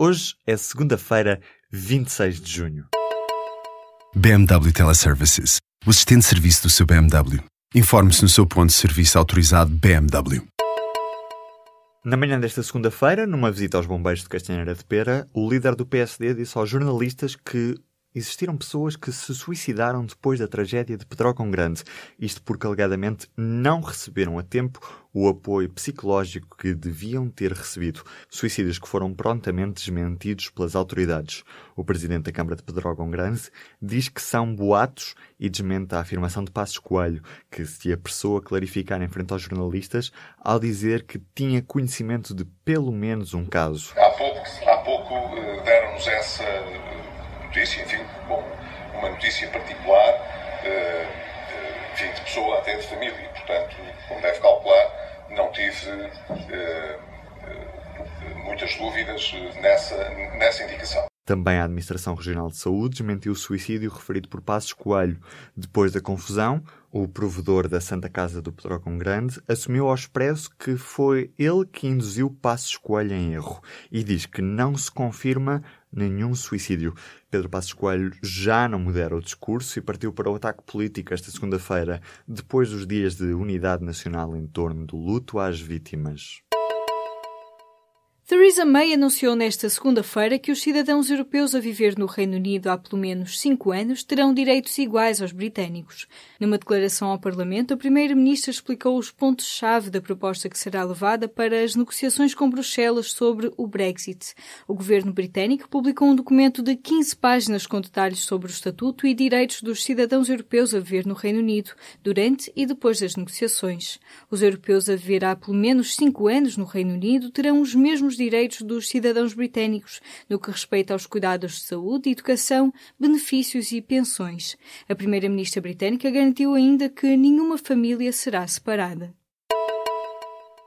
Hoje é segunda-feira, 26 de junho. BMW Teleservices. O assistente de serviço do seu BMW. Informe-se no seu ponto de serviço autorizado BMW. Na manhã desta segunda-feira, numa visita aos bombeiros de Castanheira de Pera, o líder do PSD disse aos jornalistas que existiram pessoas que se suicidaram depois da tragédia de Pedrógão Grande. Isto porque alegadamente não receberam a tempo o apoio psicológico que deviam ter recebido. Suicídios que foram prontamente desmentidos pelas autoridades. O presidente da Câmara de Pedrógão Grande diz que são boatos e desmente a afirmação de Passos Coelho, que se apressou a clarificar em frente aos jornalistas ao dizer que tinha conhecimento de pelo menos um caso. Há pouco, há pouco eh, deram-nos essa notícia, enfim, bom, uma notícia particular, uh, enfim, de pessoa até de família. Portanto, como deve calcular, não tive uh, muitas dúvidas nessa, nessa indicação. Também a Administração Regional de Saúde desmentiu o suicídio referido por Passos Coelho. Depois da confusão, o provedor da Santa Casa do Pedrógão Grande assumiu ao expresso que foi ele que induziu Passos Coelho em erro e diz que não se confirma nenhum suicídio. Pedro Passos Coelho já não modera o discurso e partiu para o ataque político esta segunda-feira, depois dos dias de unidade nacional em torno do luto às vítimas. Theresa May anunciou nesta segunda-feira que os cidadãos europeus a viver no Reino Unido há pelo menos cinco anos terão direitos iguais aos britânicos. Numa declaração ao Parlamento, a Primeira-Ministra explicou os pontos-chave da proposta que será levada para as negociações com Bruxelas sobre o Brexit. O governo britânico publicou um documento de 15 páginas com detalhes sobre o estatuto e direitos dos cidadãos europeus a viver no Reino Unido, durante e depois das negociações. Os europeus a viver há pelo menos cinco anos no Reino Unido terão os mesmos direitos dos cidadãos britânicos no que respeita aos cuidados de saúde, educação, benefícios e pensões. A primeira-ministra britânica garantiu ainda que nenhuma família será separada.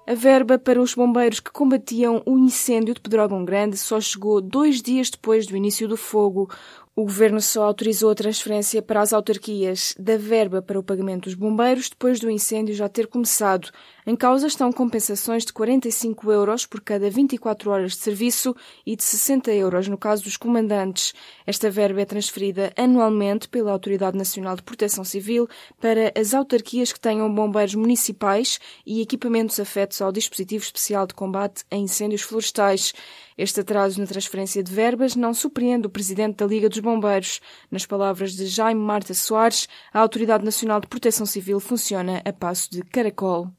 A verba para os bombeiros que combatiam o incêndio de Pedrógão Grande só chegou dois dias depois do início do fogo. O governo só autorizou a transferência para as autarquias da verba para o pagamento dos bombeiros depois do incêndio já ter começado. Em causa estão compensações de 45 euros por cada 24 horas de serviço e de 60 euros no caso dos comandantes. Esta verba é transferida anualmente pela Autoridade Nacional de Proteção Civil para as autarquias que tenham bombeiros municipais e equipamentos afetos ao dispositivo especial de combate a incêndios florestais. Este atraso na transferência de verbas não surpreende o presidente da Liga dos Bombeiros. Nas palavras de Jaime Marta Soares, a Autoridade Nacional de Proteção Civil funciona a passo de caracol.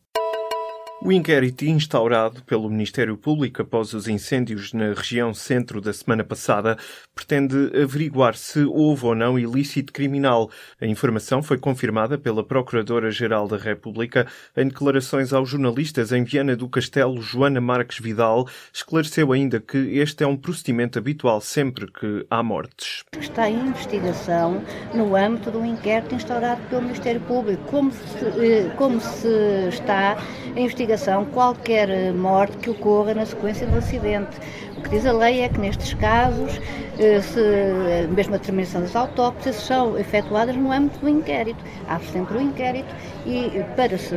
O inquérito instaurado pelo Ministério Público após os incêndios na região centro da semana passada pretende averiguar se houve ou não ilícito criminal. A informação foi confirmada pela Procuradora-Geral da República em declarações aos jornalistas em Viana do Castelo. Joana Marques Vidal esclareceu ainda que este é um procedimento habitual sempre que há mortes. Está em investigação no âmbito do inquérito instaurado pelo Ministério Público, como se, eh, como se está em investigação investigação qualquer eh, morte que ocorra na sequência do acidente. O que diz a lei é que nestes casos, eh, se, eh, mesmo a determinação das autópsias, são efetuadas no âmbito do inquérito. Há sempre o inquérito e para se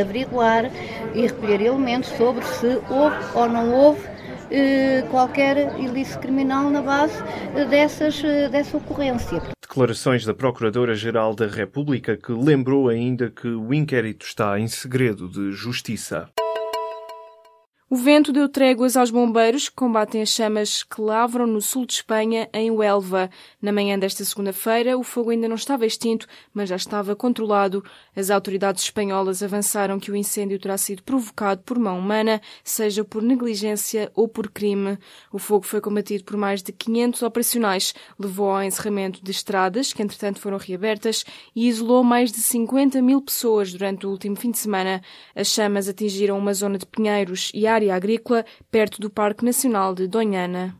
averiguar e recolher elementos sobre se houve ou não houve qualquer ilícito criminal na base dessas, dessa ocorrência. Declarações da Procuradora-Geral da República, que lembrou ainda que o inquérito está em segredo de justiça. O vento deu tréguas aos bombeiros que combatem as chamas que lavram no sul de Espanha, em Huelva. Na manhã desta segunda-feira, o fogo ainda não estava extinto, mas já estava controlado. As autoridades espanholas avançaram que o incêndio terá sido provocado por mão humana, seja por negligência ou por crime. O fogo foi combatido por mais de 500 operacionais, levou ao encerramento de estradas, que entretanto foram reabertas, e isolou mais de 50 mil pessoas durante o último fim de semana. As chamas atingiram uma zona de pinheiros e área agrícola perto do Parque Nacional de Donhana.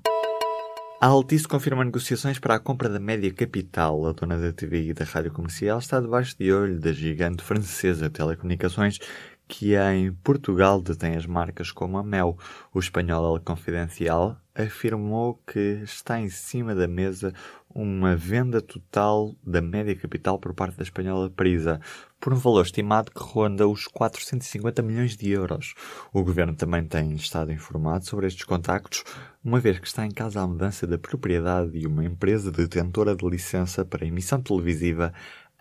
A Altice confirma negociações para a compra da Média Capital. A dona da TVI e da Rádio Comercial está debaixo de olho da gigante francesa telecomunicações que em Portugal detém as marcas como a Mel. O espanhol El Confidencial afirmou que está em cima da mesa uma venda total da média capital por parte da espanhola Prisa, por um valor estimado que ronda os 450 milhões de euros. O governo também tem estado informado sobre estes contactos, uma vez que está em casa a mudança da propriedade de uma empresa detentora de licença para emissão televisiva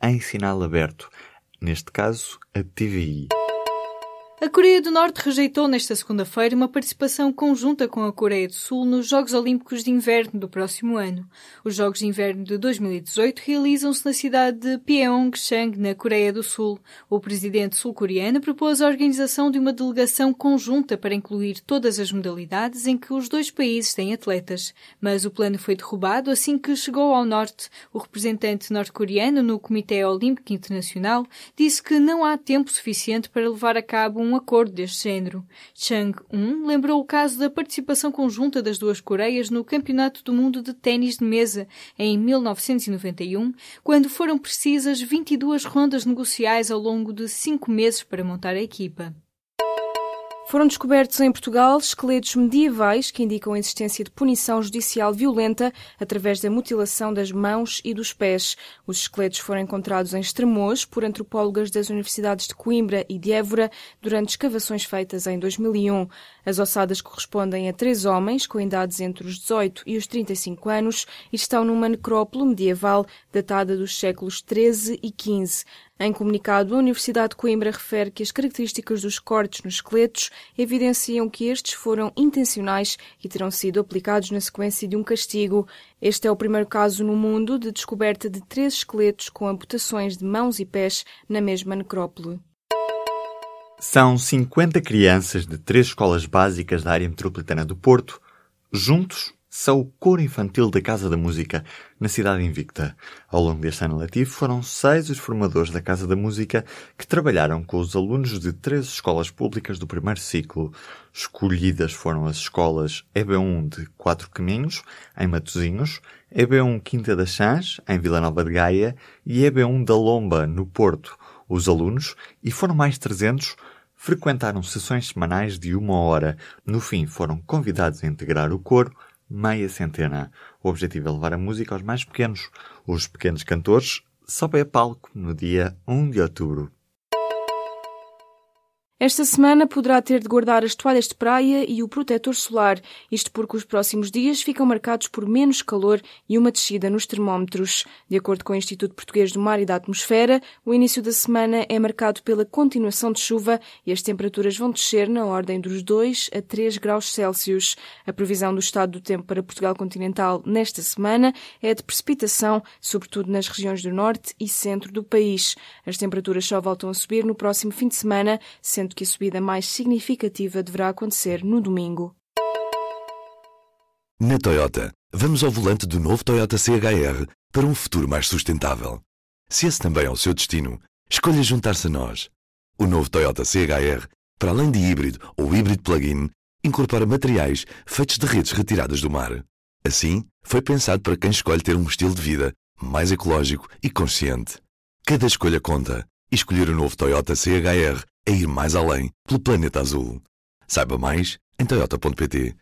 em sinal aberto, neste caso a TVI. A Coreia do Norte rejeitou nesta segunda-feira uma participação conjunta com a Coreia do Sul nos Jogos Olímpicos de Inverno do próximo ano. Os Jogos de Inverno de 2018 realizam-se na cidade de Pyeongchang, na Coreia do Sul. O presidente sul-coreano propôs a organização de uma delegação conjunta para incluir todas as modalidades em que os dois países têm atletas. Mas o plano foi derrubado assim que chegou ao norte. O representante norte-coreano no Comitê Olímpico Internacional disse que não há tempo suficiente para levar a cabo um acordo deste género. Chang-un lembrou o caso da participação conjunta das duas Coreias no Campeonato do Mundo de Ténis de Mesa em 1991, quando foram precisas 22 rondas negociais ao longo de cinco meses para montar a equipa. Foram descobertos em Portugal esqueletos medievais que indicam a existência de punição judicial violenta através da mutilação das mãos e dos pés. Os esqueletos foram encontrados em Estremoz por antropólogas das universidades de Coimbra e de Évora durante escavações feitas em 2001. As ossadas correspondem a três homens com idades entre os 18 e os 35 anos e estão numa necrópole medieval datada dos séculos 13 e 15. Em comunicado, a Universidade de Coimbra refere que as características dos cortes nos esqueletos evidenciam que estes foram intencionais e terão sido aplicados na sequência de um castigo. Este é o primeiro caso no mundo de descoberta de três esqueletos com amputações de mãos e pés na mesma necrópole. São 50 crianças de três escolas básicas da área metropolitana do Porto, juntos são o coro infantil da Casa da Música, na cidade invicta. Ao longo deste ano letivo, foram seis os formadores da Casa da Música que trabalharam com os alunos de três escolas públicas do primeiro ciclo. Escolhidas foram as escolas EB1 de Quatro Caminhos, em Matosinhos, EB1 Quinta das Chãs, em Vila Nova de Gaia, e EB1 da Lomba, no Porto. Os alunos, e foram mais 300, frequentaram sessões semanais de uma hora. No fim, foram convidados a integrar o coro meia centena. O objetivo é levar a música aos mais pequenos. Os pequenos cantores sobem a palco no dia 1 de outubro. Esta semana poderá ter de guardar as toalhas de praia e o protetor solar, isto porque os próximos dias ficam marcados por menos calor e uma descida nos termómetros. De acordo com o Instituto Português do Mar e da Atmosfera, o início da semana é marcado pela continuação de chuva e as temperaturas vão descer na ordem dos 2 a 3 graus Celsius. A previsão do estado do tempo para Portugal continental nesta semana é de precipitação, sobretudo nas regiões do norte e centro do país. As temperaturas só voltam a subir no próximo fim de semana, sendo que a subida mais significativa deverá acontecer no domingo. Na Toyota, vamos ao volante do novo Toyota CHR para um futuro mais sustentável. Se esse também é o seu destino, escolha juntar-se a nós. O novo Toyota CHR, para além de híbrido ou híbrido plug-in, incorpora materiais feitos de redes retiradas do mar. Assim, foi pensado para quem escolhe ter um estilo de vida mais ecológico e consciente. Cada escolha conta e escolher o novo Toyota CHR é ir mais além pelo planeta azul. Saiba mais em toyota.pt